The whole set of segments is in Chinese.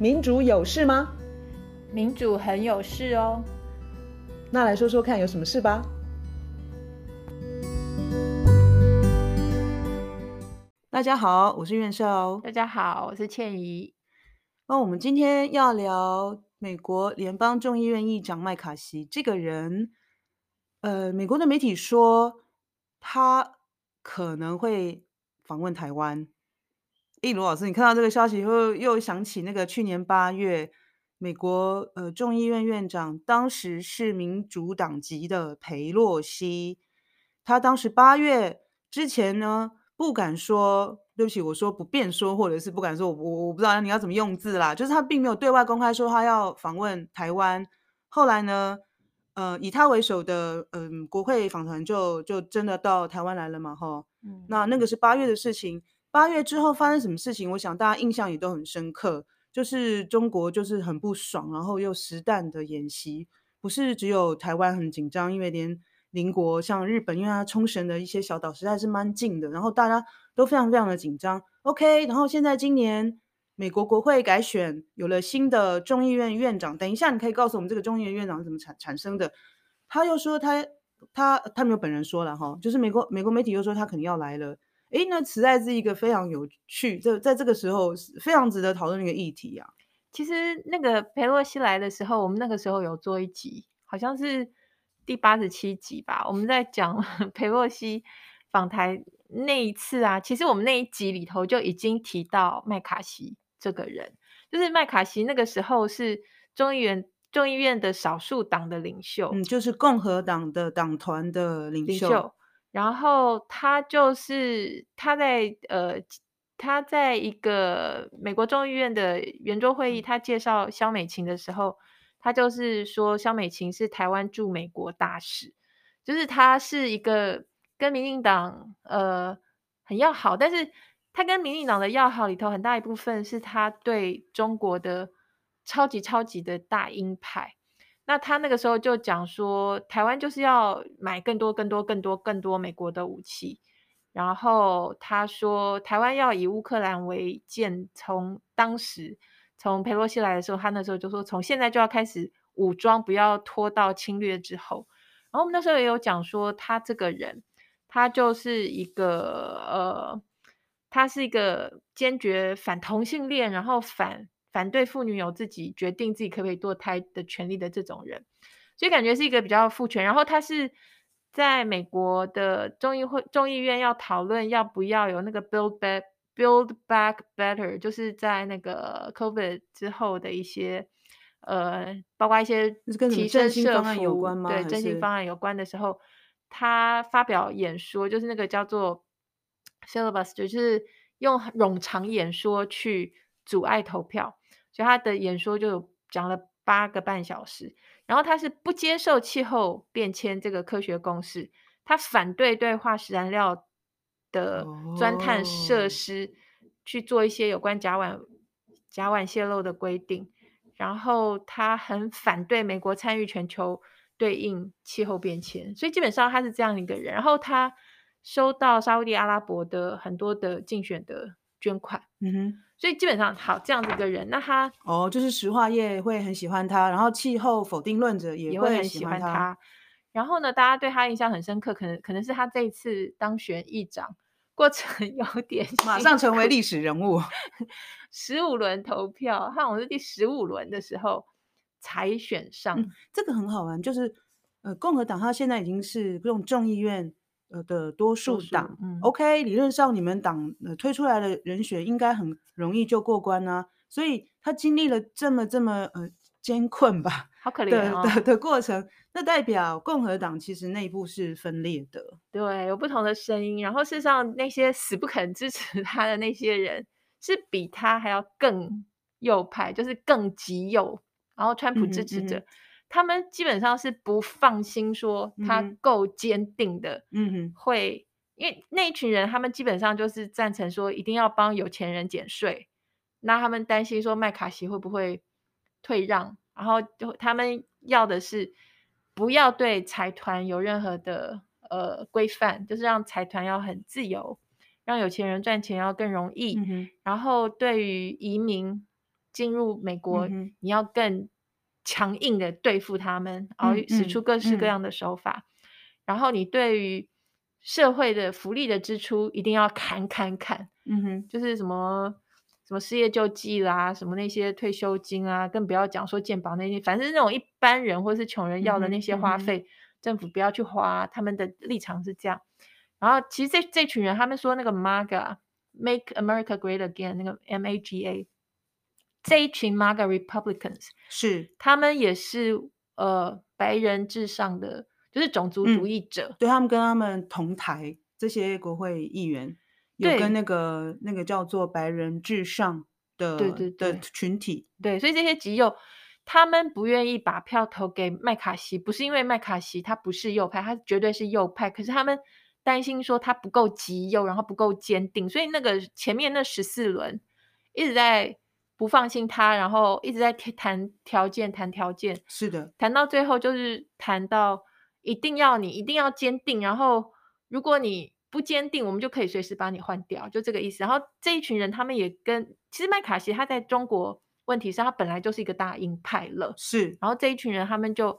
民主有事吗？民主很有事哦。那来说说看，有什么事吧？大家好，我是院少。大家好，我是倩怡。那我们今天要聊美国联邦众议院议长麦卡锡这个人。呃，美国的媒体说他可能会访问台湾。诶，罗老师，你看到这个消息以后，又想起那个去年八月，美国呃众议院院长当时是民主党籍的裴洛西，他当时八月之前呢，不敢说，对不起，我说不便说，或者是不敢说，我我不知道你要怎么用字啦，就是他并没有对外公开说他要访问台湾。后来呢，呃，以他为首的嗯、呃、国会访团就就真的到台湾来了嘛，哈，嗯，那那个是八月的事情。八月之后发生什么事情？我想大家印象也都很深刻，就是中国就是很不爽，然后又实弹的演习，不是只有台湾很紧张，因为连邻国像日本，因为它冲绳的一些小岛实在是蛮近的，然后大家都非常非常的紧张。OK，然后现在今年美国国会改选，有了新的众议院院长。等一下，你可以告诉我们这个众议院院长是怎么产产生的？他又说他他他没有本人说了哈，就是美国美国媒体又说他肯定要来了。诶，那实在是一个非常有趣，这在这个时候非常值得讨论的一个议题啊。其实那个裴洛西来的时候，我们那个时候有做一集，好像是第八十七集吧。我们在讲 裴洛西访台那一次啊，其实我们那一集里头就已经提到麦卡锡这个人，就是麦卡锡那个时候是众议院众议院的少数党的领袖，嗯，就是共和党的党团的领袖。领袖然后他就是他在呃，他在一个美国众议院的圆桌会议，他介绍肖美琴的时候，他就是说肖美琴是台湾驻美国大使，就是他是一个跟民进党呃很要好，但是他跟民进党的要好里头很大一部分是他对中国的超级超级的大鹰派。那他那个时候就讲说，台湾就是要买更多、更多、更多、更多美国的武器。然后他说，台湾要以乌克兰为鉴。从当时从裴洛西来的时候，他那时候就说，从现在就要开始武装，不要拖到侵略之后。然后我们那时候也有讲说，他这个人，他就是一个呃，他是一个坚决反同性恋，然后反。反对妇女有自己决定自己可不可以堕胎的权利的这种人，所以感觉是一个比较父权。然后他是在美国的众议会众议院要讨论要不要有那个 Build Back Build Back Better，就是在那个 COVID 之后的一些呃，包括一些提升社福有关吗？对，振兴方案有关的时候，他发表演说，就是那个叫做 Syllabus，就是用冗长演说去阻碍投票。所以他的演说就讲了八个半小时，然后他是不接受气候变迁这个科学公式，他反对对化石燃料的钻探设施去做一些有关甲烷甲烷泄漏的规定，然后他很反对美国参与全球对应气候变迁，所以基本上他是这样一个人。然后他收到沙乌地阿拉伯的很多的竞选的捐款，嗯哼。所以基本上好这样子一个人，那他哦，就是石化业会很喜欢他，然后气候否定论者也会很喜欢他。然后呢，大家对他印象很深刻，可能可能是他这一次当选议长过程 有点马上成为历史人物。十五轮投票，他好像是第十五轮的时候才选上，嗯，这个很好玩，就是呃，共和党他现在已经是这种众议院。呃的多数党，嗯，OK，理论上你们党呃推出来的人选应该很容易就过关啊，所以他经历了这么这么呃艰困吧，好可怜哦的的，的过程，那代表共和党其实内部是分裂的，对，有不同的声音，然后事实上那些死不肯支持他的那些人是比他还要更右派，就是更极右，然后川普支持者。嗯他们基本上是不放心，说他够坚定的，嗯哼，会，因为那一群人，他们基本上就是赞成说一定要帮有钱人减税，那他们担心说麦卡锡会不会退让，然后就他们要的是不要对财团有任何的呃规范，就是让财团要很自由，让有钱人赚钱要更容易，嗯哼，然后对于移民。进入美国，嗯，你要更强硬的对付他们，然后使出各式各样的手法。嗯嗯嗯、然后你对于社会的福利的支出一定要砍砍砍，嗯哼，就是什么什么失业救济啦，什么那些退休金啊，更不要讲说健保那些，反正那种一般人或是穷人要的那些花费，政府不要去花。他们的立场是这样。然后其实这这群人，他们说那个 MAGA，Make America Great Again，那个 M A G A，这一群 MAGA Republicans 是他们也是呃白人至上的，就是种族主义者。嗯、对他们跟他们同台这些国会议员，有跟那个那个叫做白人至上的对对对的群体。对，所以这些极右，他们不愿意把票投给麦卡锡，不是因为麦卡锡他不是右派，他绝对是右派，可是他们。担心说他不够极右，然后不够坚定，所以那个前面那十四轮一直在不放心他，然后一直在谈条件，谈条件。是的，谈到最后就是谈到一定要你一定要坚定，然后如果你不坚定，我们就可以随时把你换掉，就这个意思。然后这一群人他们也跟其实麦卡锡他在中国问题上他本来就是一个大鹰派了，是。然后这一群人他们就。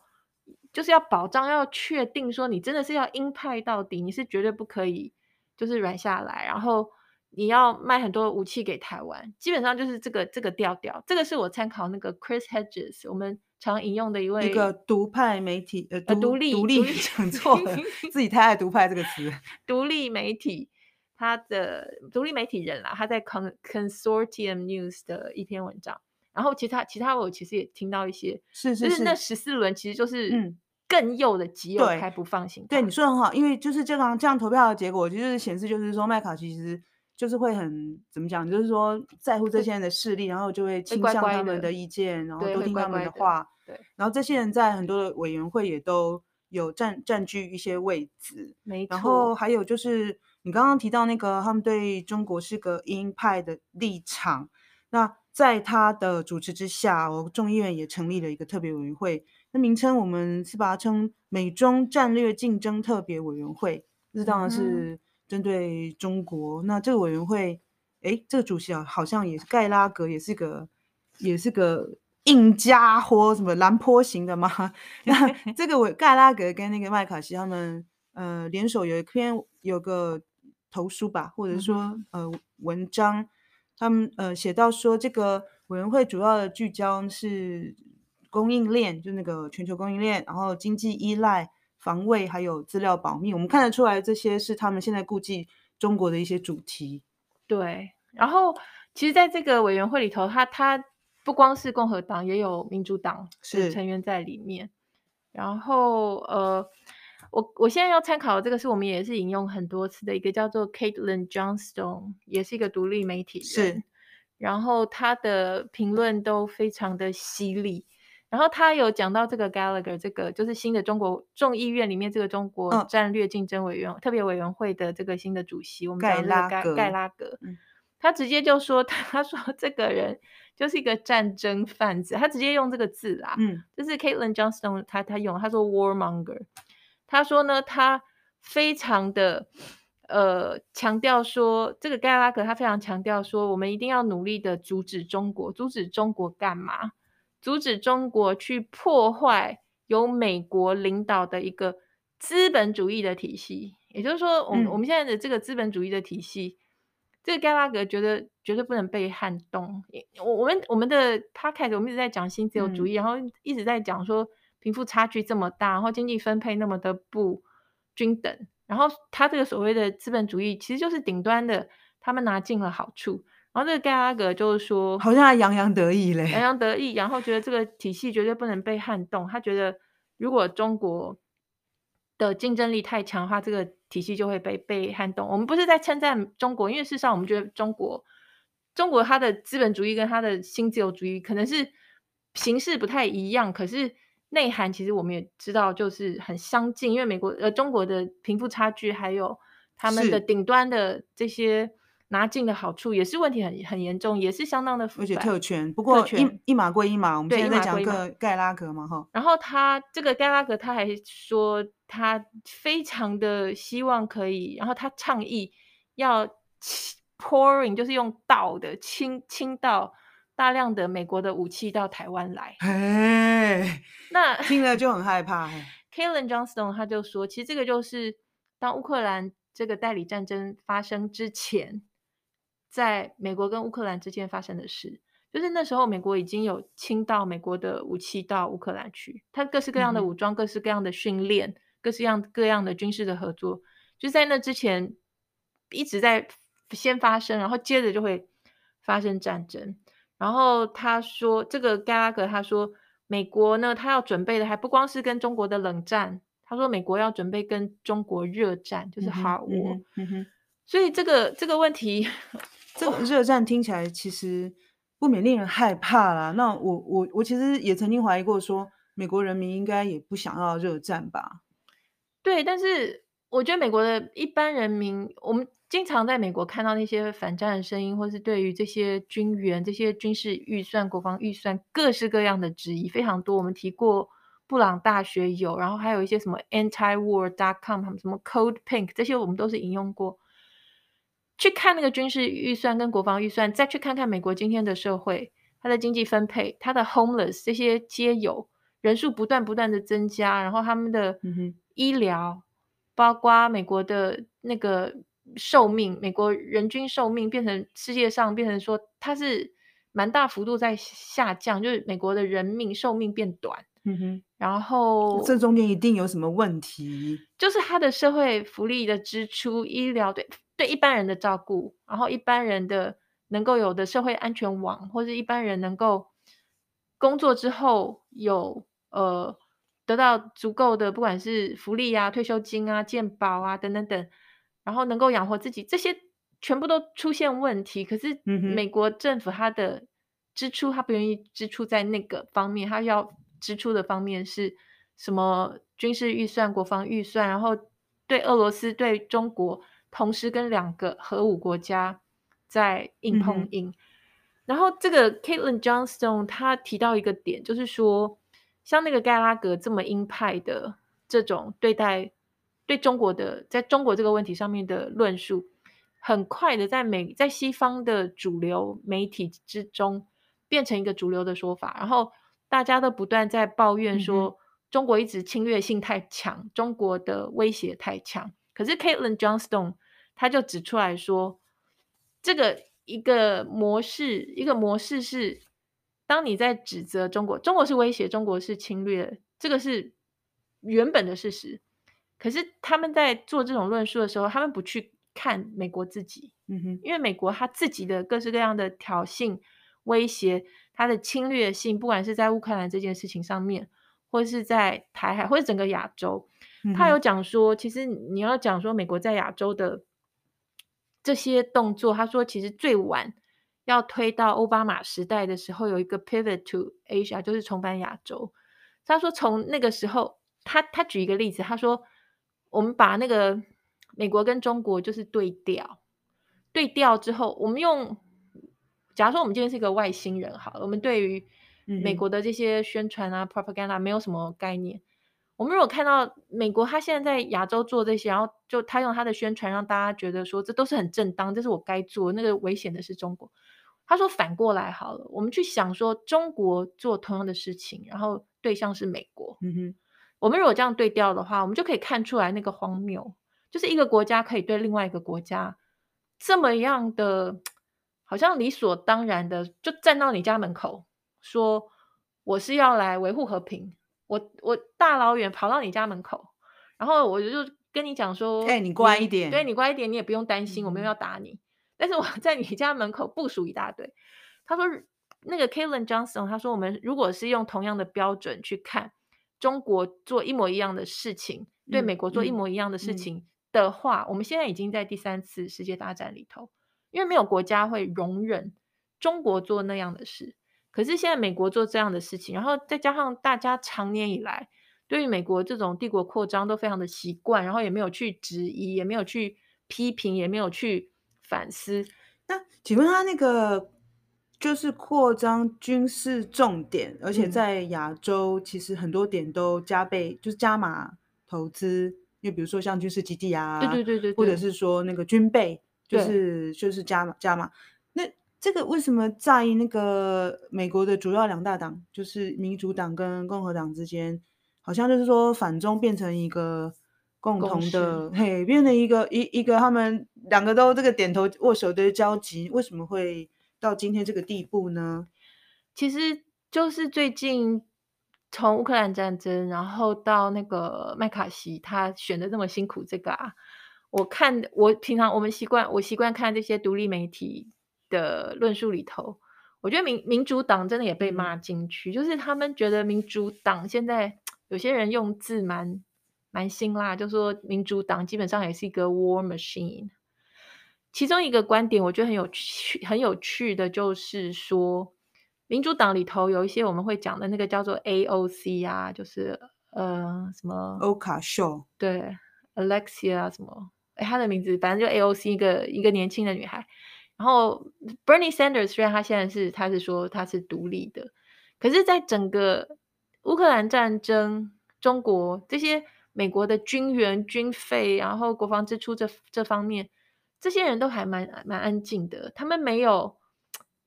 就是要保障，要确定说你真的是要鹰派到底，你是绝对不可以就是软下来，然后你要卖很多武器给台湾，基本上就是这个这个调调。这个是我参考那个 Chris Hedges，我们常引用的一位一个独派媒体呃独，独立独立讲错了，自己太爱独派这个词，独立媒体他的独立媒体人啦，他在 Con Consortium News 的一篇文章。然后其他其他我其实也听到一些，是是是，就是那十四轮其实就是更右的极右还不放心。对，你说的很好，因为就是这样这样投票的结果，就是显示就是说麦卡锡其实就是会很怎么讲，就是说在乎这些人的势力，然后就会倾向他们的意见，然后都听他们的话。对，然后这些人在很多的委员会也都有占占据一些位置。没错。然后还有就是你刚刚提到那个他们对中国是个鹰派的立场，那。在他的主持之下，我众议院也成立了一个特别委员会。那名称我们是把它称美中战略竞争特别委员会。这当然是针对中国。嗯、那这个委员会，哎，这个主席啊，好像也是盖拉格，也是个，也是个硬家伙，什么蓝坡型的吗？那这个委盖拉格跟那个麦卡锡他们，呃，联手有一篇有个投书吧，或者说、嗯、呃文章。他们呃写到说，这个委员会主要的聚焦是供应链，就那个全球供应链，然后经济依赖、防卫还有资料保密。我们看得出来，这些是他们现在顾忌中国的一些主题。对，然后其实在这个委员会里头，他他不光是共和党，也有民主党是成员在里面。然后呃。我我现在要参考的这个是我们也是引用很多次的一个叫做 Caitlin Johnstone，也是一个独立媒体人。是，然后他的评论都非常的犀利。然后他有讲到这个 Gallagher，这个就是新的中国众议院里面这个中国战略竞争委员、嗯、特别委员会的这个新的主席，我们叫盖盖盖拉格。嗯、他直接就说，他说这个人就是一个战争贩子，他直接用这个字啦。嗯，就是 Caitlin Johnstone，他他用他说 warmonger。他说呢，他非常的呃强调说，这个盖拉格他非常强调说，我们一定要努力的阻止中国，阻止中国干嘛？阻止中国去破坏由美国领导的一个资本主义的体系。也就是说，我们、嗯、我们现在的这个资本主义的体系，这个盖拉格觉得绝对不能被撼动。我我们我们的 podcast 我们一直在讲新自由主义，嗯、然后一直在讲说。贫富差距这么大，然后经济分配那么的不均等，然后他这个所谓的资本主义其实就是顶端的，他们拿尽了好处。然后这个盖拉格就是说，好像还洋洋得意嘞，洋洋得意，然后觉得这个体系绝对不能被撼动。他觉得如果中国的竞争力太强的话，这个体系就会被被撼动。我们不是在称赞中国，因为事实上我们觉得中国，中国它的资本主义跟它的新自由主义可能是形式不太一样，可是。内涵其实我们也知道，就是很相近，因为美国呃中国的贫富差距，还有他们的顶端的这些拿进的好处，也是问题很很严重，也是相当的复杂。而且特权，不过一权一码归一码，我们现在在讲个盖拉格嘛哈。然后他这个盖拉格他还说，他非常的希望可以，然后他倡议要 pouring，就是用倒的倾倾倒大量的美国的武器到台湾来。嘿，那听了就很害怕。Kaylin Johnstone 他就说，其实这个就是当乌克兰这个代理战争发生之前，在美国跟乌克兰之间发生的事，就是那时候美国已经有倾倒美国的武器到乌克兰去，它各式各样的武装、嗯、各式各样的训练、各式各样各样的军事的合作，就在那之前一直在先发生，然后接着就会发生战争。然后他说，这个盖拉格他说。美国呢，他要准备的还不光是跟中国的冷战，他说美国要准备跟中国热战，就是嗯嗯、所以这个这个问题，这个热战听起来其实不免令人害怕啦。那我我我其实也曾经怀疑过说，说美国人民应该也不想要热战吧？对，但是我觉得美国的一般人民，我们。经常在美国看到那些反战的声音，或是对于这些军援、这些军事预算、国防预算各式各样的质疑非常多。我们提过布朗大学有，然后还有一些什么 antiwar.com，他们什么 Code Pink，这些我们都是引用过。去看那个军事预算跟国防预算，再去看看美国今天的社会，它的经济分配，它的 homeless 这些街友人数不断不断的增加，然后他们的医疗，嗯、包括美国的那个。寿命，美国人均寿命变成世界上变成说它是蛮大幅度在下降，就是美国的人命寿命变短。嗯哼，然后这中间一定有什么问题，就是他的社会福利的支出、医疗对对一般人的照顾，然后一般人的能够有的社会安全网，或者一般人能够工作之后有呃得到足够的不管是福利啊、退休金啊、健保啊等等等。然后能够养活自己，这些全部都出现问题。可是美国政府它的支出，它不愿意支出在那个方面，它要支出的方面是什么？军事预算、国防预算，然后对俄罗斯、对中国，同时跟两个核武国家在硬碰硬。嗯、然后这个 Caitlin Johnstone 他提到一个点，就是说，像那个盖拉格这么鹰派的这种对待。对中国的，在中国这个问题上面的论述，很快的在美在西方的主流媒体之中变成一个主流的说法，然后大家都不断在抱怨说中国一直侵略性太强，中国的威胁太强。可是 Caitlin Johnstone 他就指出来说，这个一个模式，一个模式是，当你在指责中国，中国是威胁，中国是侵略，这个是原本的事实。可是他们在做这种论述的时候，他们不去看美国自己，嗯哼，因为美国他自己的各式各样的挑衅、威胁，他的侵略性，不管是在乌克兰这件事情上面，或是在台海，或者整个亚洲，他有讲说，其实你要讲说美国在亚洲的这些动作，他说其实最晚要推到奥巴马时代的时候，有一个 pivot to Asia，就是重返亚洲。他说从那个时候，他他举一个例子，他说。我们把那个美国跟中国就是对调，对调之后，我们用，假如说我们今天是一个外星人，好了，我们对于美国的这些宣传啊、嗯、propaganda 没有什么概念。我们如果看到美国他现在在亚洲做这些，然后就他用他的宣传让大家觉得说这都是很正当，这是我该做。那个危险的是中国。他说反过来好了，我们去想说中国做同样的事情，然后对象是美国。嗯哼。我们如果这样对调的话，我们就可以看出来那个荒谬，就是一个国家可以对另外一个国家这么样的，好像理所当然的就站到你家门口，说我是要来维护和平，我我大老远跑到你家门口，然后我就跟你讲说，哎，你乖一点，对，你乖一点，你也不用担心，我没有要打你，但是我 在你家门口部署一大堆。他说那个 Caitlin Johnstone，他说我们如果是用同样的标准去看。中国做一模一样的事情，嗯、对美国做一模一样的事情的话，我们现在已经在第三次世界大战里头，因为没有国家会容忍中国做那样的事。可是现在美国做这样的事情，然后再加上大家常年以来对于美国这种帝国扩张都非常的习惯，然后也没有去质疑，也没有去批评，也没有去反思。那请问他那个？就是扩张军事重点，而且在亚洲，其实很多点都加倍，就是加码投资。就比如说像军事基地啊，对对对对，或者是说那个军备，就是就是加码加码。那这个为什么在那个美国的主要两大党，就是民主党跟共和党之间，好像就是说反中变成一个共同的，嘿，变成一个一一个他们两个都这个点头握手的交集，为什么会到今天这个地步呢？其实就是最近从乌克兰战争，然后到那个麦卡锡他选的这么辛苦，这个啊，我看我平常我们习惯我习惯看这些独立媒体。的论述里头，我觉得民民主党真的也被骂进去，就是他们觉得民主党现在有些人用字蛮蛮辛辣，就说民主党基本上也是一个 war machine。其中一个观点我觉得很有趣，很有趣的就是说，民主党里头有一些我们会讲的那个叫做 AOC 啊，就是呃什么欧卡秀，对，Alexia 什么，哎，她的名字反正就 AOC 一个一个年轻的女孩。然后，Bernie Sanders 虽然他现在是他是说他是独立的，可是，在整个乌克兰战争、中国这些美国的军援、军费，然后国防支出这这方面，这些人都还蛮蛮安静的。他们没有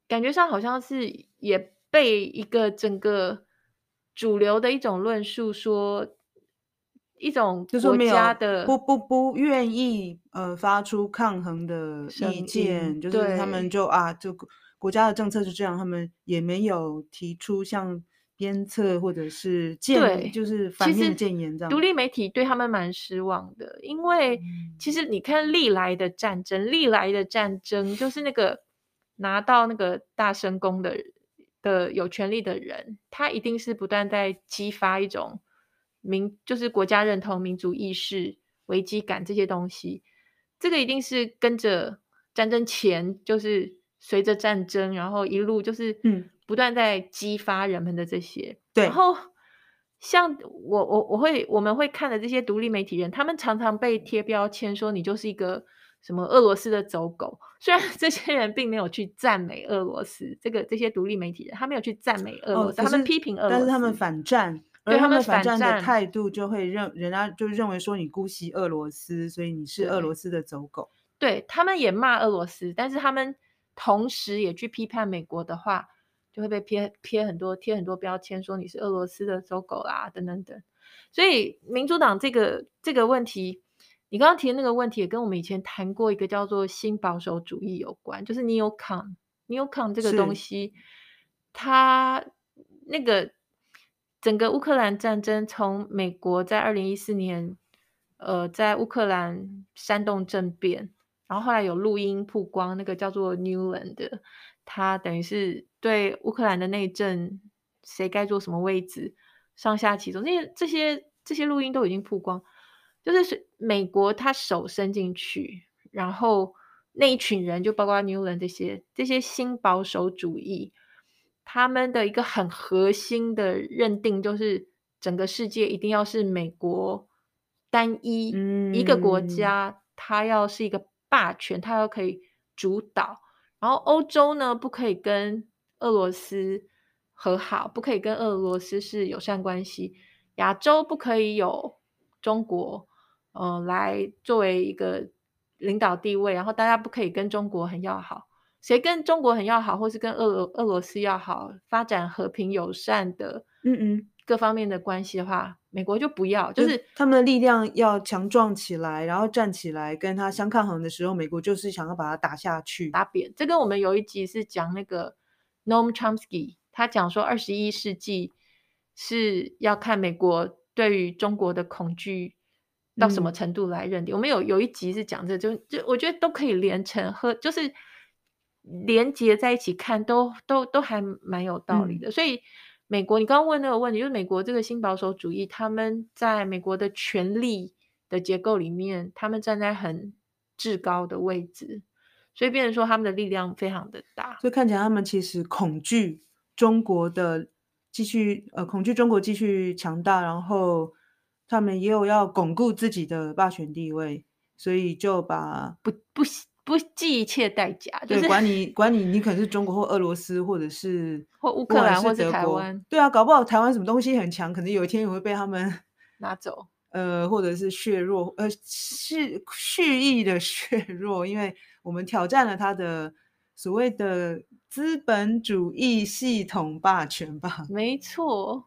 感觉上好像是也被一个整个主流的一种论述说。一种国家的不不不愿意呃发出抗衡的意见，就是他们就啊，就国家的政策是这样，他们也没有提出像鞭策或者是建，就是反面的谏言这样。独立媒体对他们蛮失望的，因为其实你看历来的战争，历来的战争就是那个拿到那个大声公的的有权利的人，他一定是不断在激发一种。民就是国家认同、民族意识、危机感这些东西，这个一定是跟着战争前，就是随着战争，然后一路就是嗯，不断在激发人们的这些。对、嗯，然后像我我我会我们会看的这些独立媒体人，他们常常被贴标签说你就是一个什么俄罗斯的走狗。虽然 这些人并没有去赞美俄罗斯，这个这些独立媒体人他没有去赞美俄罗斯，哦、他们批评俄罗斯，但是他们反战。而他们反战的态度就会认人家就认为说你姑息俄罗斯，所以你是俄罗斯的走狗。对，对他们也骂俄罗斯，但是他们同时也去批判美国的话，就会被贴贴很多贴很多标签，说你是俄罗斯的走狗啦，等等等。所以民主党这个这个问题，你刚刚提的那个问题也跟我们以前谈过一个叫做新保守主义有关，就是 Neocon Neocon 这个东西，它那个。整个乌克兰战争从美国在二零一四年，呃，在乌克兰煽动政变，然后后来有录音曝光，那个叫做 Newland 的，他等于是对乌克兰的内政，谁该坐什么位置，上下其手，那这些这些录音都已经曝光，就是美国他手伸进去，然后那一群人就包括 Newland 这些这些新保守主义。他们的一个很核心的认定就是，整个世界一定要是美国单一一个国家，它要是一个霸权，它要可以主导。然后欧洲呢，不可以跟俄罗斯和好，不可以跟俄罗斯是友善关系。亚洲不可以有中国，呃，来作为一个领导地位，然后大家不可以跟中国很要好。谁跟中国很要好，或是跟俄罗俄罗斯要好，发展和平友善的，嗯嗯，各方面的关系的话，美国就不要，就是他们的力量要强壮起来，然后站起来跟他相抗衡的时候，美国就是想要把他打下去，打扁。这跟我们有一集是讲那个 Noam Chomsky，他讲说二十一世纪是要看美国对于中国的恐惧到什么程度来认定。嗯、我们有有一集是讲这个，就就我觉得都可以连成和就是。连接在一起看都都都还蛮有道理的，嗯、所以美国，你刚刚问那个问题，就是美国这个新保守主义，他们在美国的权力的结构里面，他们站在很至高的位置，所以变成说他们的力量非常的大，所以看起来他们其实恐惧中国的继续呃恐惧中国继续强大，然后他们也有要巩固自己的霸权地位，所以就把不不。不计一切代价，就是管你管你，你可能是中国或俄罗斯，或者是 或乌克兰，或者台湾。对啊，搞不好台湾什么东西很强，可能有一天也会被他们拿走。呃，或者是削弱，呃，是蓄意的 削弱，因为我们挑战了他的所谓的资本主义系统霸权吧。没错，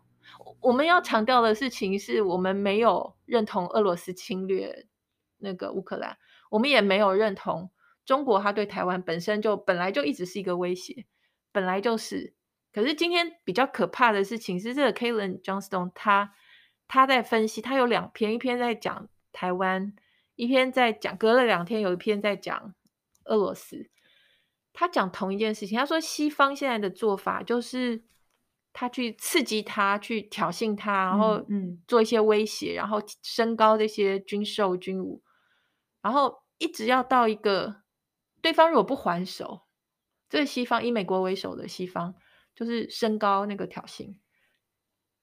我们要强调的事情是我们没有认同俄罗斯侵略那个乌克兰，我们也没有认同中国，它对台湾本身就本来就一直是一个威胁，本来就是。可是今天比较可怕的事情是，这个 Kaelen Johnstone 他他在分析，他有两篇，一篇在讲台湾，一篇在讲，隔了两天有一篇在讲俄罗斯。他讲同一件事情，他说西方现在的做法就是他去刺激他，去挑衅他，然后嗯做一些威胁，然后升高这些军售军武，然后一直要到一个对方如果不还手，这西方以美国为首的西方。就是升高那个挑衅，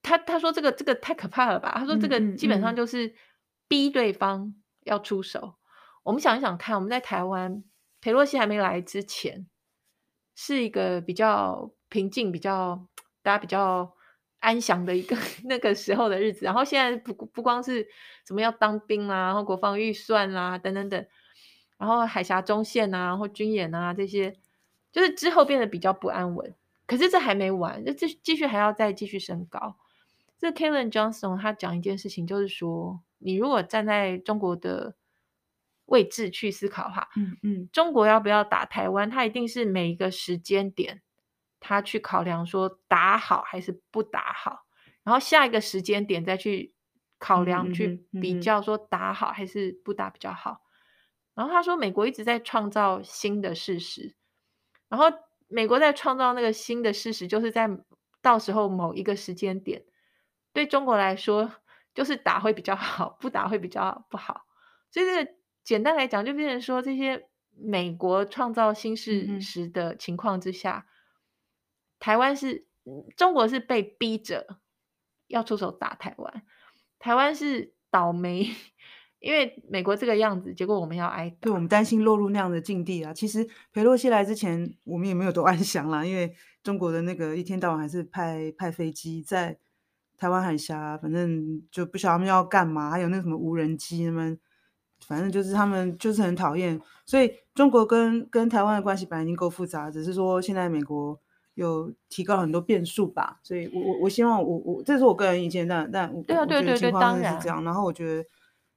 他他说这个这个太可怕了吧？他说这个基本上就是逼对方要出手。嗯嗯嗯、我们想一想看，我们在台湾，裴洛西还没来之前，是一个比较平静、比较大家比较安详的一个 那个时候的日子。然后现在不不光是什么要当兵啦、啊，然后国防预算啦、啊、等等等，然后海峡中线啊，然后军演啊这些，就是之后变得比较不安稳。可是这还没完，就继继续还要再继续升高。这 Kaelen Johnstone 他讲一件事情，就是说，你如果站在中国的位置去思考哈，嗯嗯，中国要不要打台湾，他一定是每一个时间点，他去考量说打好还是不打好，然后下一个时间点再去考量去比较说打好还是不打比较好。然后他说，美国一直在创造新的事实，然后。美国在创造那个新的事实，就是在到时候某一个时间点，对中国来说，就是打会比较好，不打会比较不好。所以这个简单来讲，就变成说，这些美国创造新事实的情况之下，嗯、台湾是中国是被逼着要出手打台湾，台湾是倒霉。因为美国这个样子，结果我们要挨打，对，我们担心落入那样的境地啊。其实裴洛西来之前，我们也没有多 安详啦，因为中国的那个一天到晚还是派派飞机在台湾海峡，反正就不晓得他们要干嘛。还有那什么无人机，他们反正就是他们就是很讨厌。所以中国跟跟台湾的关系本来已经够复杂，只是说现在美国有提高很多变数吧。所以我我我希望我我这是我个人意见，但但对啊对对对，当然是这样。然后我觉得。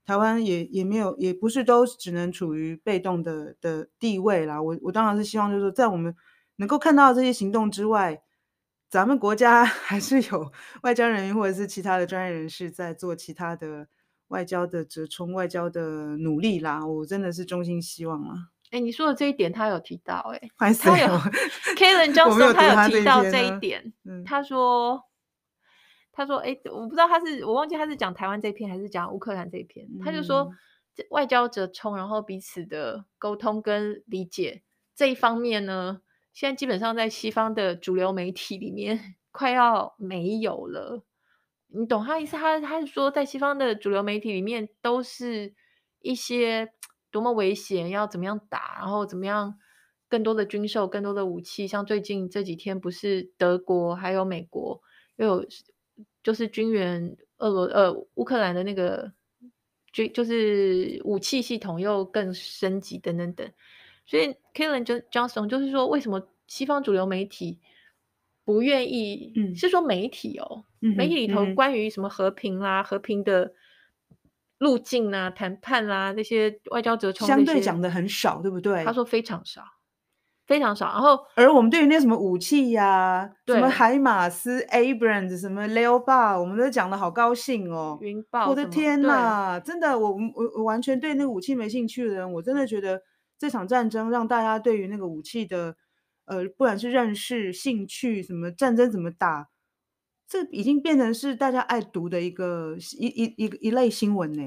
台湾也也没有，也不是都只能处于被动的的地位啦。我我当然是希望，就是说，在我们能够看到这些行动之外，咱们国家 还是有外交人员或者是其他的专业人士在做其他的外交的折冲、外交的努力啦。我真的是衷心希望啦。哎，你说的这一点，他有提到、欸，哎，他有，Kaelen Johnstone 他有提到这一点，嗯、他说。他说：“哎，我不知道他是，我忘记他是讲台湾这篇还是讲乌克兰这篇。嗯、他就说，外交折冲，然后彼此的沟通跟理解这一方面呢，现在基本上在西方的主流媒体里面 快要没有了。你懂他意思？他他是说，在西方的主流媒体里面，都是一些多么危险，要怎么样打，然后怎么样更多的军售、更多的武器。像最近这几天，不是德国还有美国又有。”就是军援俄罗呃乌克兰的那个军，就是武器系统又更升级等等等，所以 Kaelen Johnstone 就是说，为什么西方主流媒体不愿意？嗯，是说媒体哦，嗯、媒体里头关于什么和平啦、啊、嗯、和平的路径啊、谈判啦、啊、那些外交折冲，相对讲的很少，对不对？他说非常少。非常少，然后而我们对于那什么武器呀、啊，什么海马斯、Abrams、什么 Leopard，我们都讲的好高兴哦。云豹，我的天呐，真的，我我我完全对那个武器没兴趣的人，我真的觉得这场战争让大家对于那个武器的，呃，不管是认识、兴趣，什么战争怎么打，这已经变成是大家爱读的一个一一一一,一类新闻呢。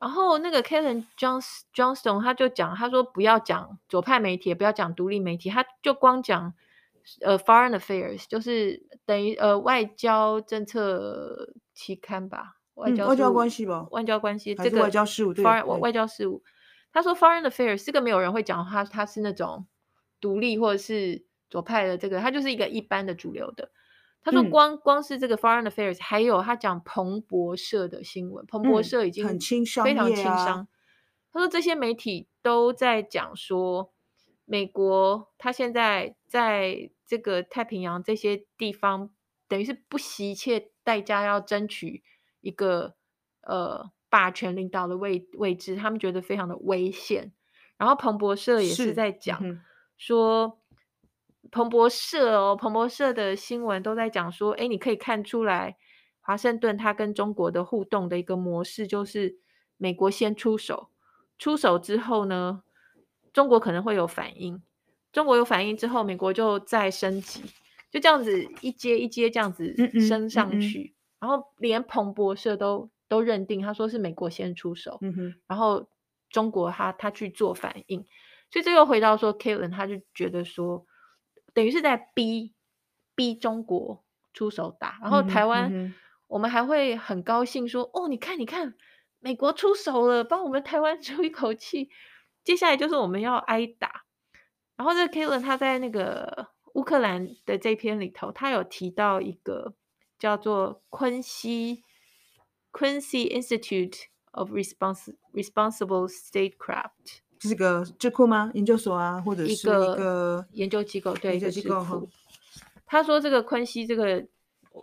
然后那个 Kaelen Johnstone 他就讲，他说不要讲左派媒体，也不要讲独立媒体，他就光讲呃 Foreign Affairs，就是等于呃外交政策期刊吧，外交、嗯、外交关系吧，外交关系这个外交事务对 Foreign 外交事务。他说 Foreign Affairs 这个没有人会讲他，他是那种独立或者是左派的这个，他就是一个一般的主流的。他说光：“光、嗯、光是这个 Foreign Affairs，还有他讲彭博社的新闻，彭博社已经很轻伤非常轻商。嗯啊、他说这些媒体都在讲说，美国他现在在这个太平洋这些地方，等于是不惜一切代价要争取一个呃霸权领导的位位置，他们觉得非常的危险。然后彭博社也是在讲嗯、说，彭博社哦，彭博社的新闻都在讲说，哎，你可以看出来，华盛顿他跟中国的互动的一个模式就是美国先出手，出手之后呢，中国可能会有反应，中国有反应之后，美国就再升级，就这样子一阶一阶这样子升上去，嗯嗯嗯。嗯、然后连彭博社都都认定他说是美国先出手，嗯、然后中国他他去做反应，所以这又回到说，Kalen 他就觉得说，等于是在逼逼中国出手打，然后台湾、嗯、我们还会很高兴说，哦，你看你看，美国出手了，帮我们台湾 出一口气。接下来就是我们要挨打，然后这个 Kalen 他在那个乌克兰的这篇里头，他有提到一个叫做昆西 Quincy Institute of Respons Responsible Statecraft，这是个智库吗？研究所啊，或者是一个，一个研究机构？对，研究机构。他说这个昆西这个，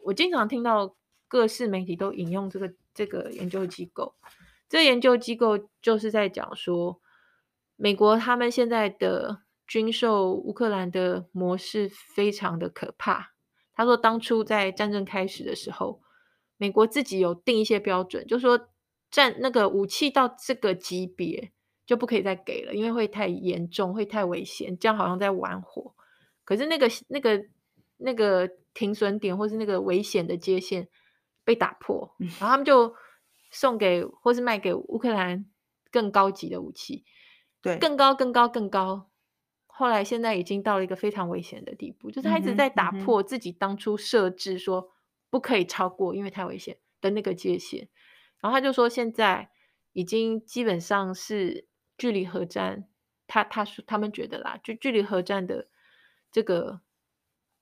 我经常听到各式媒体都引用这个这个研究机构，这个研究机构就是在讲说。美国他们现在的军售乌克兰的模式非常的可怕。他说，当初在战争开始的时候，美国自己有定一些标准，就说战那个武器到这个级别就不可以再给了，因为会太严重，会太危险，这样好像在玩火。可是那个那个那个停损点或是那个危险的界限被打破，然后他们就送给或是卖给乌克兰更高级的武器。对，更高、更高、更高。后来现在已经到了一个非常危险的地步，就是他一直在打破自己当初设置说不可以超过，因为太危险的那个界限。然后他就说，现在已经基本上是距离核战，他他说他们觉得啦，就距离核战的这个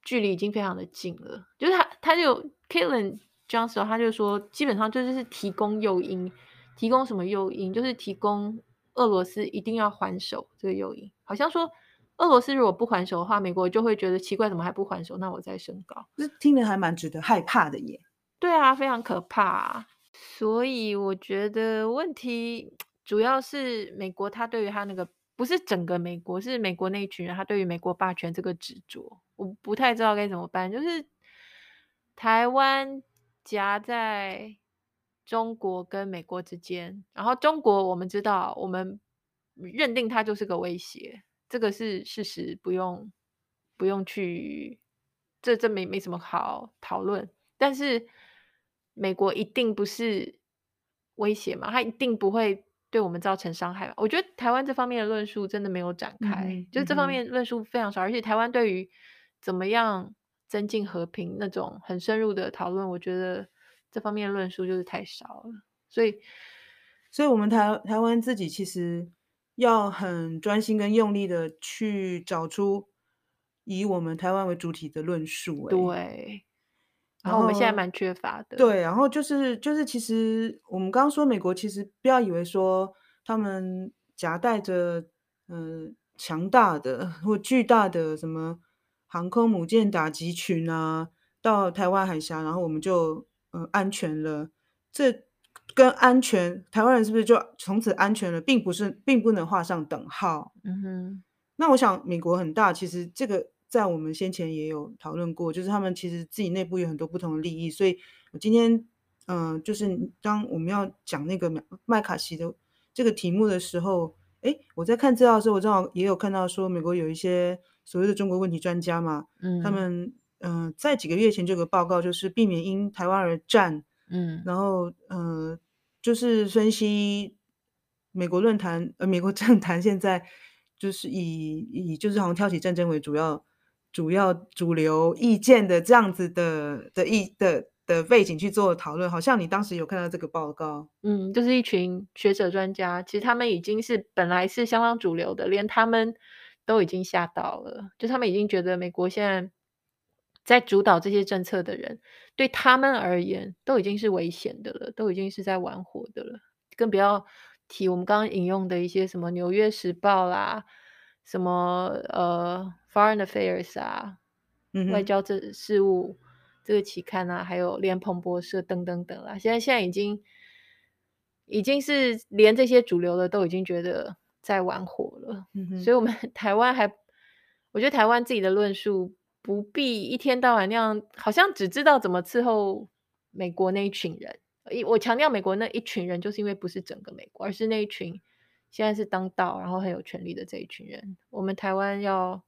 距离已经非常的近了。就是他他就 Kalen Johnson，他就说，基本上就是提供诱因，提供什么诱因，就是提供。俄罗斯一定要还手，这个诱因好像说，俄罗斯如果不还手的话，美国就会觉得奇怪，怎么还不还手？那我再升高，这听着还蛮值得害怕的耶。对啊，非常可怕啊。所以我觉得问题主要是美国，他对于他那个不是整个美国，是美国那一群人，他对于美国霸权这个执着，我不太知道该怎么办。就是台湾夹在。中国跟美国之间，然后中国我们知道，我们认定它就是个威胁，这个是事实，不用不用去，这这没没什么好讨论。但是美国一定不是威胁嘛，它一定不会对我们造成伤害吧。我觉得台湾这方面的论述真的没有展开，就是这方面论述非常少，而且台湾对于怎么样增进和平那种很深入的讨论，我觉得。这方面论述就是太少了，所以，所以我们台台湾自己其实要很专心跟用力的去找出以我们台湾为主体的论述。对，然后我们现在蛮缺乏的。对，然后就是就是，其实我们刚刚说美国，其实不要以为说他们夹带着嗯、呃、强大的或巨大的什么航空母舰打击群啊，到台湾海峡，然后我们就。嗯，安全了，这跟安全，台湾人是不是就从此安全了，并不是，并不能画上等号。嗯哼，那我想美国很大，其实这个在我们先前也有讨论过，就是他们其实自己内部有很多不同的利益，所以我今天，嗯、呃，就是当我们要讲那个麦卡锡的这个题目的时候，哎，我在看资料的时候，我正好也有看到说，美国有一些所谓的中国问题专家嘛，嗯，他们。嗯、呃，在几个月前就有个报告，就是避免因台湾而战。嗯，然后呃，就是分析美国论坛呃，美国政坛现在就是以以就是好像挑起战争为主要主要主流意见的这样子的的意的的背景去做讨论。好像你当时有看到这个报告？嗯，就是一群学者专家，其实他们已经是本来是相当主流的，连他们都已经吓到了，就他们已经觉得美国现在。在主导这些政策的人，对他们而言都已经是危险的了，都已经是在玩火的了。更不要提我们刚刚引用的一些什么《纽约时报》啦、什么呃 Foreign Affairs 啊，嗯、外交这事务这个期刊啊，还有连彭博社等等等啦，现在现在已经已经是连这些主流的都已经觉得在玩火了。嗯、所以我们 台湾还，我觉得台湾自己的论述不必一天到晚那样，好像只知道怎么伺候美国那一群人。我强调美国那一群人，就是因为不是整个美国，而是那一群现在是当道，然后很有权力的这一群人。我们台湾要，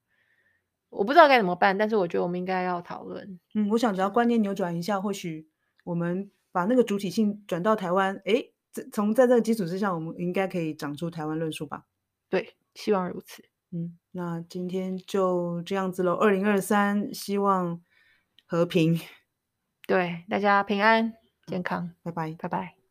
我不知道该怎么办，但是我觉得我们应该要讨论。嗯，我想只要观念扭转一下，或许我们把那个主体性转到台湾，诶，从在这个基础之上，我们应该可以长出台湾论述吧？对，希望如此。嗯，那今天就这样子喽。二零二三，希望和平，对大家平安。健康，拜拜，拜拜。